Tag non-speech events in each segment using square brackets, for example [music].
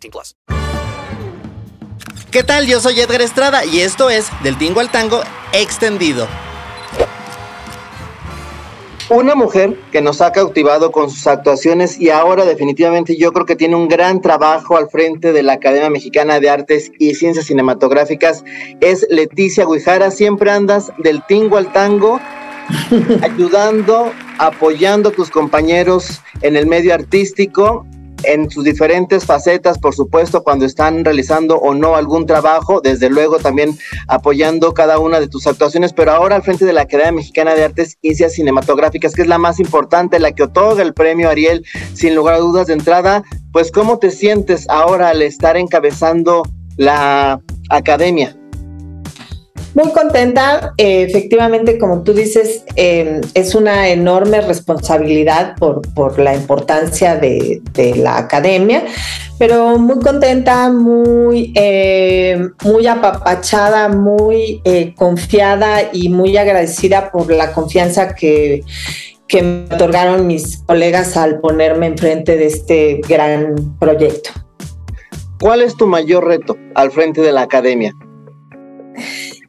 18 plus. ¿Qué tal? Yo soy Edgar Estrada y esto es Del Tingo al Tango Extendido. Una mujer que nos ha cautivado con sus actuaciones y ahora definitivamente yo creo que tiene un gran trabajo al frente de la Academia Mexicana de Artes y Ciencias Cinematográficas es Leticia Guijara. Siempre andas del tingo al tango, [laughs] ayudando, apoyando a tus compañeros en el medio artístico en sus diferentes facetas, por supuesto, cuando están realizando o no algún trabajo, desde luego también apoyando cada una de tus actuaciones, pero ahora al frente de la Academia Mexicana de Artes y Ciencias Cinematográficas, que es la más importante, la que otorga el premio Ariel, sin lugar a dudas de entrada, pues ¿cómo te sientes ahora al estar encabezando la academia? Muy contenta, eh, efectivamente, como tú dices, em, es una enorme responsabilidad por, por la importancia de, la academia, pero muy contenta, muy, eh, muy apapachada, muy eh, confiada y muy agradecida por la confianza que, que me otorgaron mis colegas al ponerme enfrente de este gran proyecto. ¿Cuál es tu mayor reto al frente de la academia?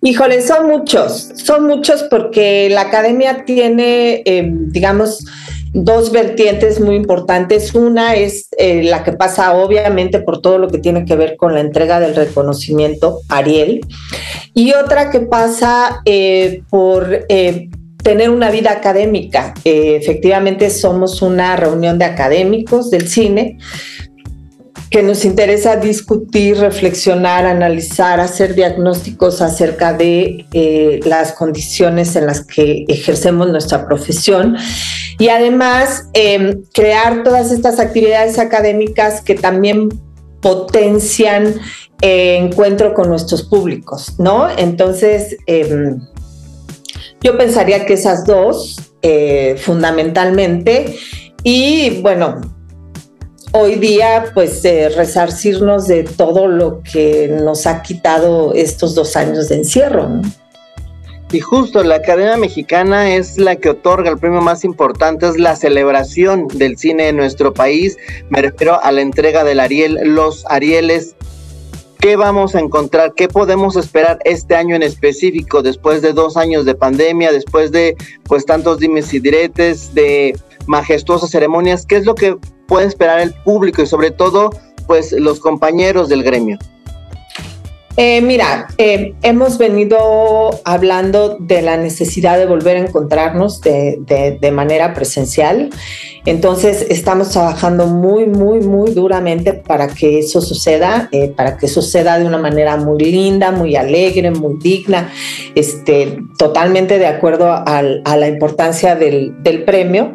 Híjole, son muchos, son muchos porque la academia tiene, eh, digamos, dos vertientes muy importantes. Una es eh, la que pasa obviamente por todo lo que tiene que ver con la entrega del reconocimiento Ariel y otra que pasa eh, por tener una vida académica. efectivamente somos una reunión de académicos del cine que nos interesa discutir, reflexionar, analizar, hacer diagnósticos acerca de eh, las condiciones en las que ejercemos nuestra profesión y además em, crear todas estas actividades académicas que también potencian eh, encuentro con nuestros públicos, ¿no? Entonces, em, yo pensaría que esas dos, eh, fundamentalmente, y bueno, hoy día pues resarcirnos de todo lo que nos ha quitado estos dos años de encierro. Y justo la Academia Mexicana es la que otorga el premio más importante, es la celebración del cine en nuestro país. Me refiero a la entrega del Ariel, los Arieles. ¿Qué vamos a encontrar? ¿Qué podemos esperar este año en específico, después de dos años de pandemia, después de pues tantos dimes y diretes, de majestuosas ceremonias? ¿Qué es lo que puede esperar el público y sobre todo pues los compañeros del gremio? Eh, mira, eh, hemos venido hablando de la necesidad de volver a encontrarnos de, manera presencial. Entonces, estamos trabajando muy, muy, muy duramente para que eso suceda, eh, para que suceda de una manera muy linda, muy alegre, muy digna, este, totalmente de acuerdo a la importancia del premio.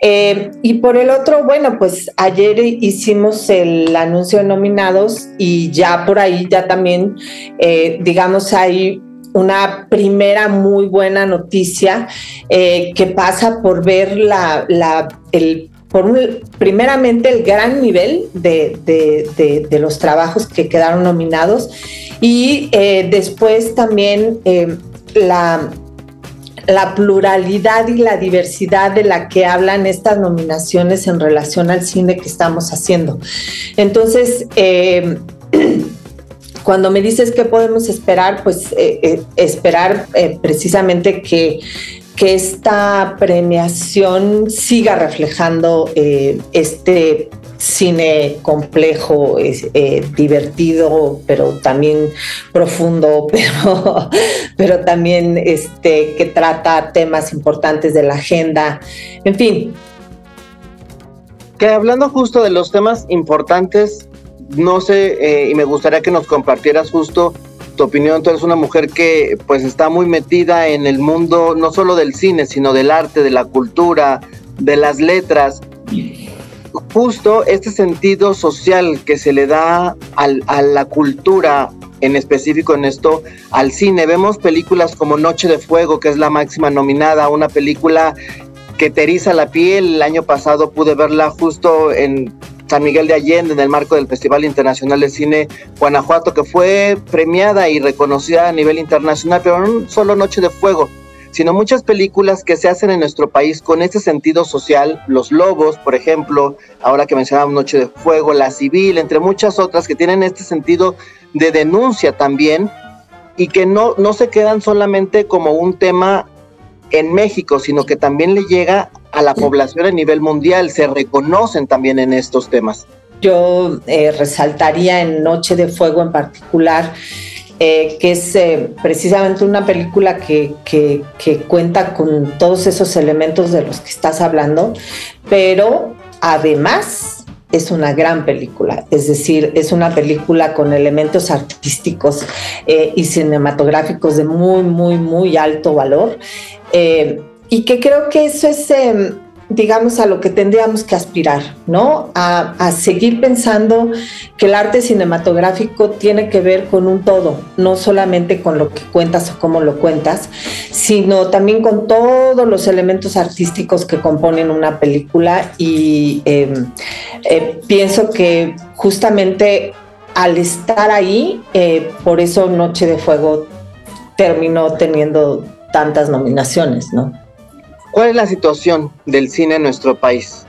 Eh, y por el otro, bueno, pues ayer hicimos el anuncio de nominados y ya por ahí ya también, eh, digamos, hay una primera muy buena noticia eh, que pasa por ver la, el, por primeramente el gran nivel de, de, los trabajos que quedaron nominados y después también la la pluralidad y la diversidad de la que hablan estas nominaciones en relación al cine que estamos haciendo. Entonces, eh, [clears throat] cuando me dices qué podemos esperar, pues eh, eh, esperar precisamente que, que, esta premiación siga reflejando este cine complejo, eh, divertido, pero también profundo, [laughs] pero, pero también este, que trata temas importantes de la agenda. En fin. Que hablando justo de los temas importantes, no sé, eh, y me gustaría que nos compartieras justo tu opinión. Tú eres una mujer que pues está muy metida en el mundo, no solo del cine, sino del arte, de la cultura, de las letras justo este sentido social que se le da a la cultura, en específico en esto, al cine. Vemos películas como Noche de Fuego, que es la máxima nominada, una película que te eriza la piel. El año pasado pude verla justo en San Miguel de Allende, en el marco del Festival Internacional de Cine Guanajuato, que fue premiada y reconocida a nivel internacional, pero no solo Noche de Fuego sino muchas películas que se hacen en nuestro país con este sentido social, Los Lobos, por ejemplo, ahora que mencionábamos Noche de Fuego, La Civil, entre muchas otras que tienen este sentido de denuncia también y que no, no se quedan solamente como un tema en México, sino que también le llega a la población a nivel mundial, se reconocen también en estos temas. Yo eh, resaltaría en Noche de Fuego en particular eh, que es eh, precisamente una película que, cuenta con todos esos elementos de los que estás hablando, pero además es una gran película, es decir, es una película con elementos artísticos eh, y cinematográficos de muy, muy, muy alto valor. y que creo que eso es em, digamos, a lo que tendríamos que aspirar, ¿no? A, seguir pensando que el arte cinematográfico tiene que ver con un todo, no solamente con lo que cuentas o cómo lo cuentas, sino también con todos los elementos artísticos que componen una película y em, eh, pienso que justamente al estar ahí, eh, por eso Noche de Fuego terminó teniendo tantas nominaciones, ¿no? ¿Cuál es la situación del cine en nuestro país?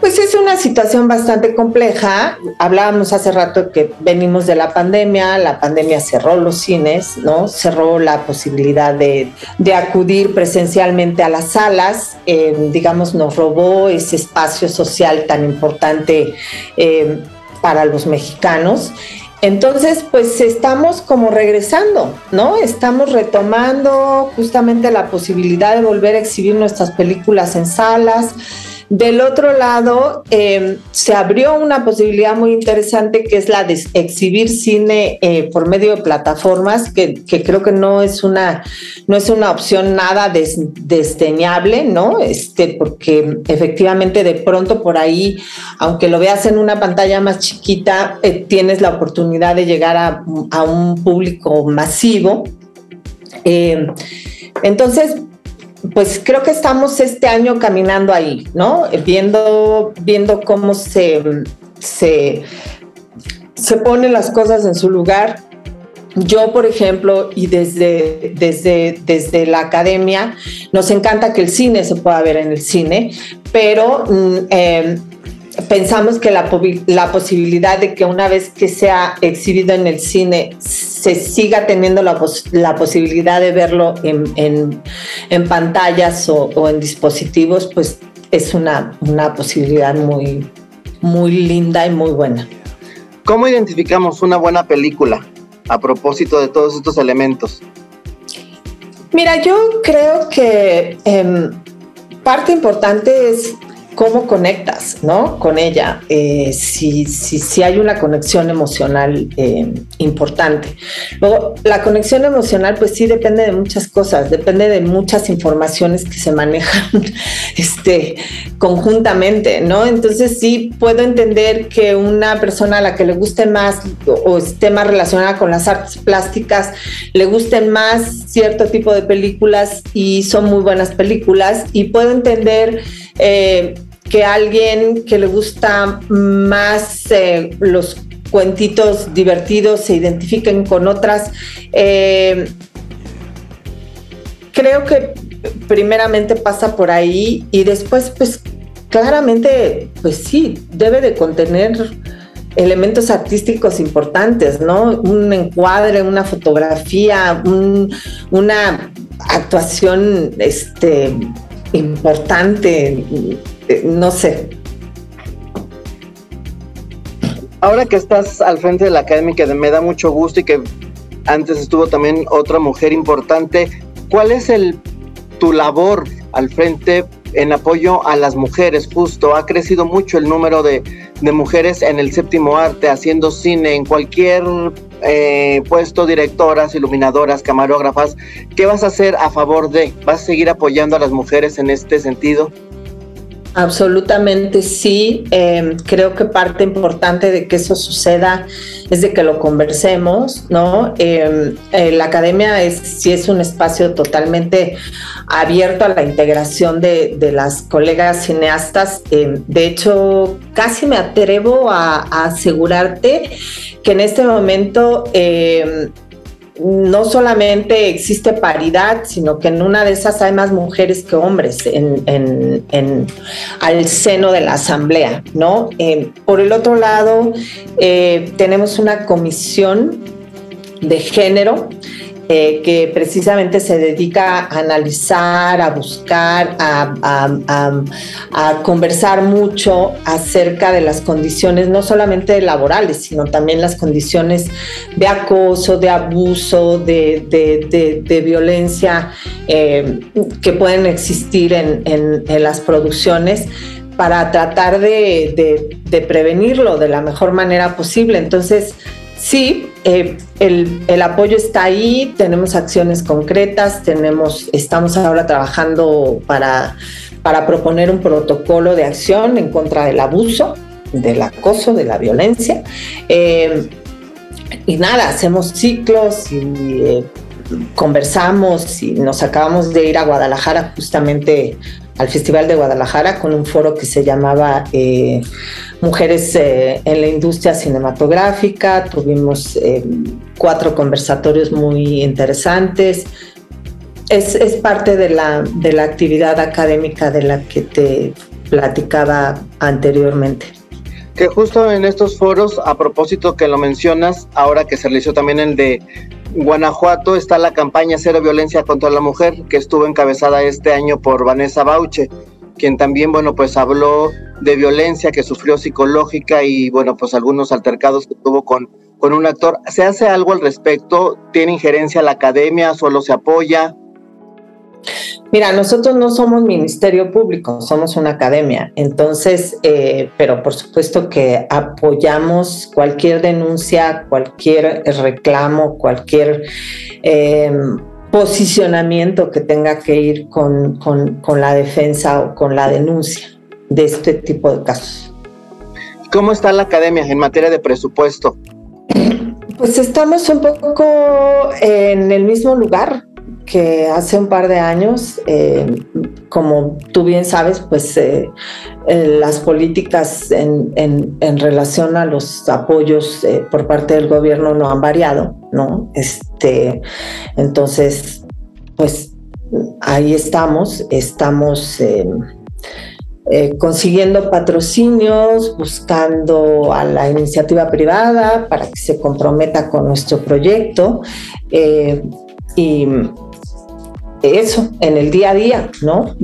Pues es una situación bastante compleja. Hablábamos hace rato que venimos de la pandemia, la pandemia cerró los cines, ¿no? Cerró la posibilidad de, acudir presencialmente a las salas, eh, digamos, nos robó ese espacio social tan importante eh, para los mexicanos. Entonces, pues estamos como regresando, ¿no? Estamos retomando justamente la posibilidad de volver a exhibir nuestras películas en salas, del otro lado, em, se abrió una posibilidad muy interesante que es la de exhibir cine eh, por medio de plataformas, que, creo que no es una, no es una opción nada desdeñable, ¿no? Este, porque efectivamente de pronto por ahí, aunque lo veas en una pantalla más chiquita, eh, tienes la oportunidad de llegar a, un público masivo. Em, entonces, pues creo que estamos este año caminando ahí, ¿no? Viendo, viendo cómo se, se, se ponen las cosas en su lugar. Yo, por ejemplo, y desde, desde, desde la academia, nos encanta que el cine se pueda ver en el cine, pero mm, eh, pensamos que la, la, posibilidad de que una vez que sea exhibido en el cine se siga teniendo la, la posibilidad de verlo en, en, en pantallas o, o, en dispositivos, pues es una, una posibilidad muy, muy linda y muy buena. ¿Cómo identificamos una buena película a propósito de todos estos elementos? Mira, yo creo que eh, parte importante es cómo conectas, ¿no? Con ella, eh, si, si, hay una conexión emocional eh, importante. Luego, la conexión emocional, pues sí depende de muchas cosas, depende de muchas informaciones que se manejan [laughs] este, conjuntamente, ¿no? Entonces sí puedo entender que una persona a la que le guste más o, esté más relacionada con las artes plásticas, le gusten más cierto tipo de películas y son muy buenas películas y puedo entender eh, que alguien que le gusta más eh, los cuentitos divertidos se identifiquen con otras. Eh, creo que primeramente pasa por ahí y después pues claramente pues sí, debe de contener elementos artísticos importantes, ¿no? Un encuadre, una fotografía, una actuación este, importante, eh, no sé. Ahora que estás al frente de la academia, que me da mucho gusto y que antes estuvo también otra mujer importante, ¿cuál es el tu labor al frente en apoyo a las mujeres? Justo ha crecido mucho el número de, de mujeres en el séptimo arte, haciendo cine, en cualquier eh, puesto, directoras, iluminadoras, camarógrafas. ¿Qué vas a hacer a favor de? ¿Vas a seguir apoyando a las mujeres en este sentido? Absolutamente sí. Em, creo que parte importante de que eso suceda es de que lo conversemos, ¿no? Em, eh, la academia es, sí es un espacio totalmente abierto a la integración de, las colegas cineastas. Em, de hecho, casi me atrevo a, a asegurarte que en este momento no solamente existe paridad, sino que en una de esas hay más mujeres que hombres en, al seno de la asamblea, ¿no? Eh, por el otro lado, eh, tenemos una comisión de género eh, que precisamente se dedica a analizar, a buscar, a, conversar mucho acerca de las condiciones, no solamente laborales, sino también las condiciones de acoso, de abuso, de, violencia eh, que pueden existir en, en las producciones para tratar de, prevenirlo de la mejor manera posible. Entonces, Sí, eh, el, apoyo está ahí, tenemos acciones concretas, tenemos, estamos ahora trabajando para, para proponer un protocolo de acción en contra del abuso, del acoso, de la violencia. Eh, y nada, hacemos ciclos y eh, conversamos y nos acabamos de ir a Guadalajara justamente al Festival de Guadalajara con un foro que se llamaba Mujeres eh, en la Industria Cinematográfica. Tuvimos eh, cuatro conversatorios muy interesantes. Es, es parte de la, de la actividad académica de la que te platicaba anteriormente. Que justo en estos foros, a propósito que lo mencionas, ahora que se realizó también el de Guanajuato está la campaña Cero Violencia contra la Mujer, que estuvo encabezada este año por Vanessa Bauche, quien también, bueno, pues habló de violencia que sufrió psicológica y, bueno, pues algunos altercados que tuvo con, con un actor. ¿Se hace algo al respecto? ¿Tiene injerencia la academia? ¿Solo se apoya? Mira, nosotros no somos ministerio público, somos una academia. Entonces, eh, pero por supuesto que apoyamos cualquier denuncia, cualquier reclamo, cualquier em, posicionamiento que tenga que ir con, con la defensa o con la denuncia de este tipo de casos. ¿Cómo está la academia en materia de presupuesto? Pues estamos un poco en el mismo lugar que hace un par de años, eh, como tú bien sabes, pues eh, eh, las políticas en, relación a los apoyos por parte del gobierno no han variado, ¿no? Este, entonces, pues ahí estamos, estamos consiguiendo patrocinios, buscando a la iniciativa privada para que se comprometa con nuestro proyecto. y eso, en el día a día, ¿no?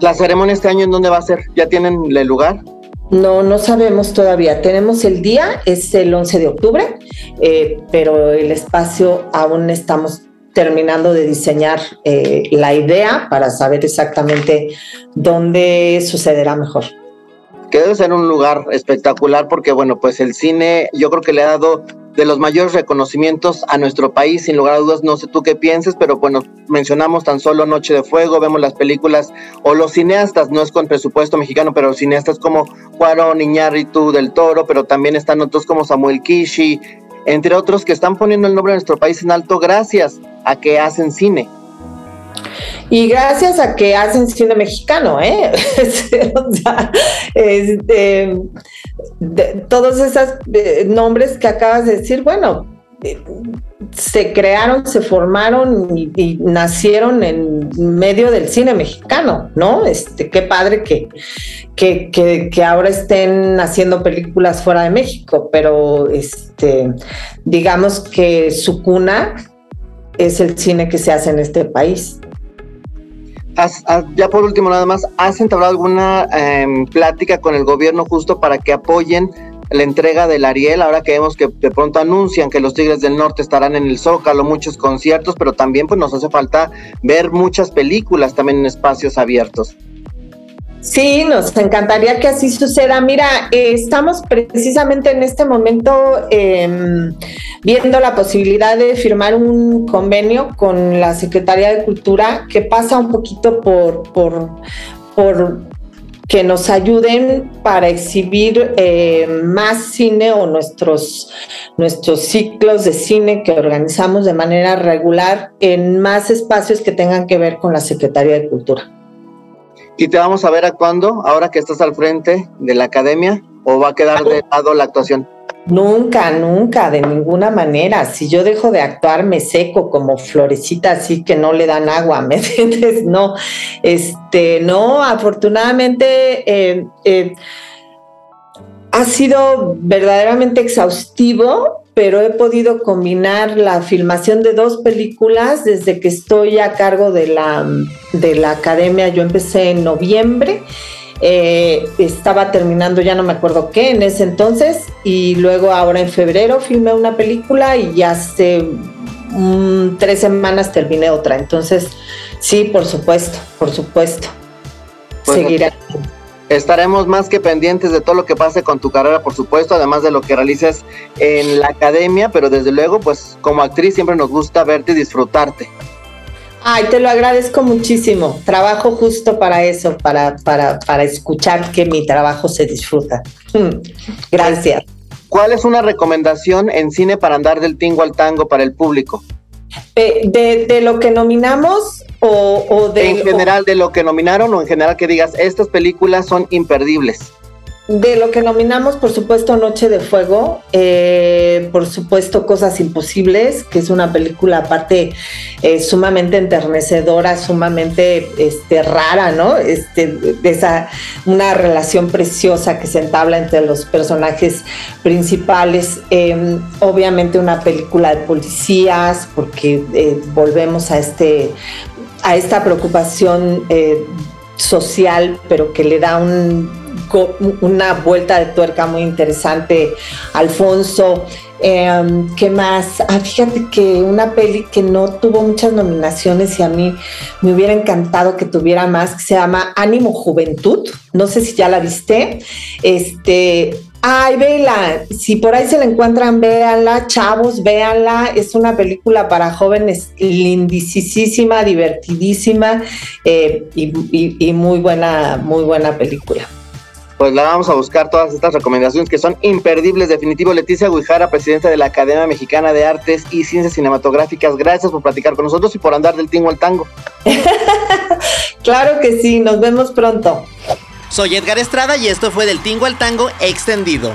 ¿La ceremonia este año en dónde va a ser? ¿Ya tienen el lugar? No, no sabemos todavía. Tenemos el día, es el 11 de octubre, eh, pero el espacio aún estamos terminando de diseñar eh, la idea para saber exactamente dónde sucederá mejor. Que debe ser un lugar espectacular porque, bueno, pues el cine yo creo que le ha dado de los mayores reconocimientos a nuestro país, sin lugar a dudas, no sé tú qué pienses, pero bueno, mencionamos tan solo Noche de Fuego, vemos las películas o los cineastas, no es con presupuesto mexicano, pero cineastas como Juárez, Iñárritu, Del Toro, pero también están otros como Samuel Kishi, entre otros que están poniendo el nombre de nuestro país en alto gracias a que hacen cine. Y gracias a que hacen cine mexicano, ¿eh? [laughs] o sea, este, todos esos eh, nombres que acabas de decir, bueno, se crearon, se formaron y, nacieron en medio del cine mexicano, ¿no? Este, qué padre que, que, que, ahora estén haciendo películas fuera de México, pero este, digamos que su cuna es el cine que se hace en este país ya por último, nada más, ¿has entablado alguna em, plática con el gobierno justo para que apoyen la entrega del Ariel, ahora que vemos que de pronto anuncian que los Tigres del Norte estarán en el Zócalo, muchos conciertos, pero también pues nos hace falta ver muchas películas también en espacios abiertos. Sí, nos encantaría que así suceda. Mira, eh, estamos precisamente en este momento em, viendo la posibilidad de firmar un convenio con la Secretaría de Cultura que pasa un poquito por, por, por que nos ayuden para exhibir eh, más cine o nuestros, nuestros ciclos de cine que organizamos de manera regular en más espacios que tengan que ver con la Secretaría de Cultura. ¿Y te vamos a ver actuando ahora que estás al frente de la academia o va a quedar de lado la actuación? Nunca, nunca, de ninguna manera. Si yo dejo de actuar, me seco como florecita así que no le dan agua, [laughs] ¿me entiendes? No, este, no, afortunadamente eh, eh, ha sido verdaderamente exhaustivo pero he podido combinar la filmación de dos películas desde que estoy a cargo de la, de la academia. Yo empecé en noviembre. Eh, estaba terminando, ya no me acuerdo qué en ese entonces, y luego ahora en febrero filmé una película y ya hace tres semanas terminé otra. Entonces, sí, por supuesto, por supuesto. Pues, Seguiré estaremos más que pendientes de todo lo que pase con tu carrera, por supuesto, además de lo que realices en la academia, pero desde luego, pues como actriz siempre nos gusta verte y disfrutarte. Ay, te lo agradezco muchísimo. Trabajo justo para eso, para, para, para escuchar que mi trabajo se disfruta. Gracias. ¿Cuál es una recomendación en cine para andar del tingo al tango para el público? Eh, de, de, lo que nominamos o, de... En general, de lo que nominaron o en general que digas, estas películas son imperdibles. De lo que nominamos, por supuesto, Noche de Fuego, eh, por supuesto, Cosas Imposibles, que es una película aparte eh, sumamente enternecedora, sumamente este, rara, ¿no? Este, esa, una relación preciosa que se entabla entre los personajes principales. Em, obviamente una película de policías, porque eh, volvemos a, este, a esta preocupación social, pero que le da un una vuelta de tuerca muy interesante, Alfonso. Em, ¿Qué más? Ah, fíjate que una peli que no tuvo muchas nominaciones y a mí me hubiera encantado que tuviera más, que se llama Ánimo Juventud. No sé si ya la viste. Este, Ay, vela, si por ahí se la encuentran, véanla, chavos, véanla. Es una película para jóvenes lindísima, divertidísima eh, y muy buena, muy buena película pues la vamos a buscar todas estas recomendaciones que son imperdibles. Definitivo, Leticia Guijara, presidenta de la Academia Mexicana de Artes y Ciencias Cinematográficas, gracias por platicar con nosotros y por andar del tingo al tango. [laughs] claro que sí, nos vemos pronto. Soy Edgar Estrada y esto fue del tingo al tango extendido.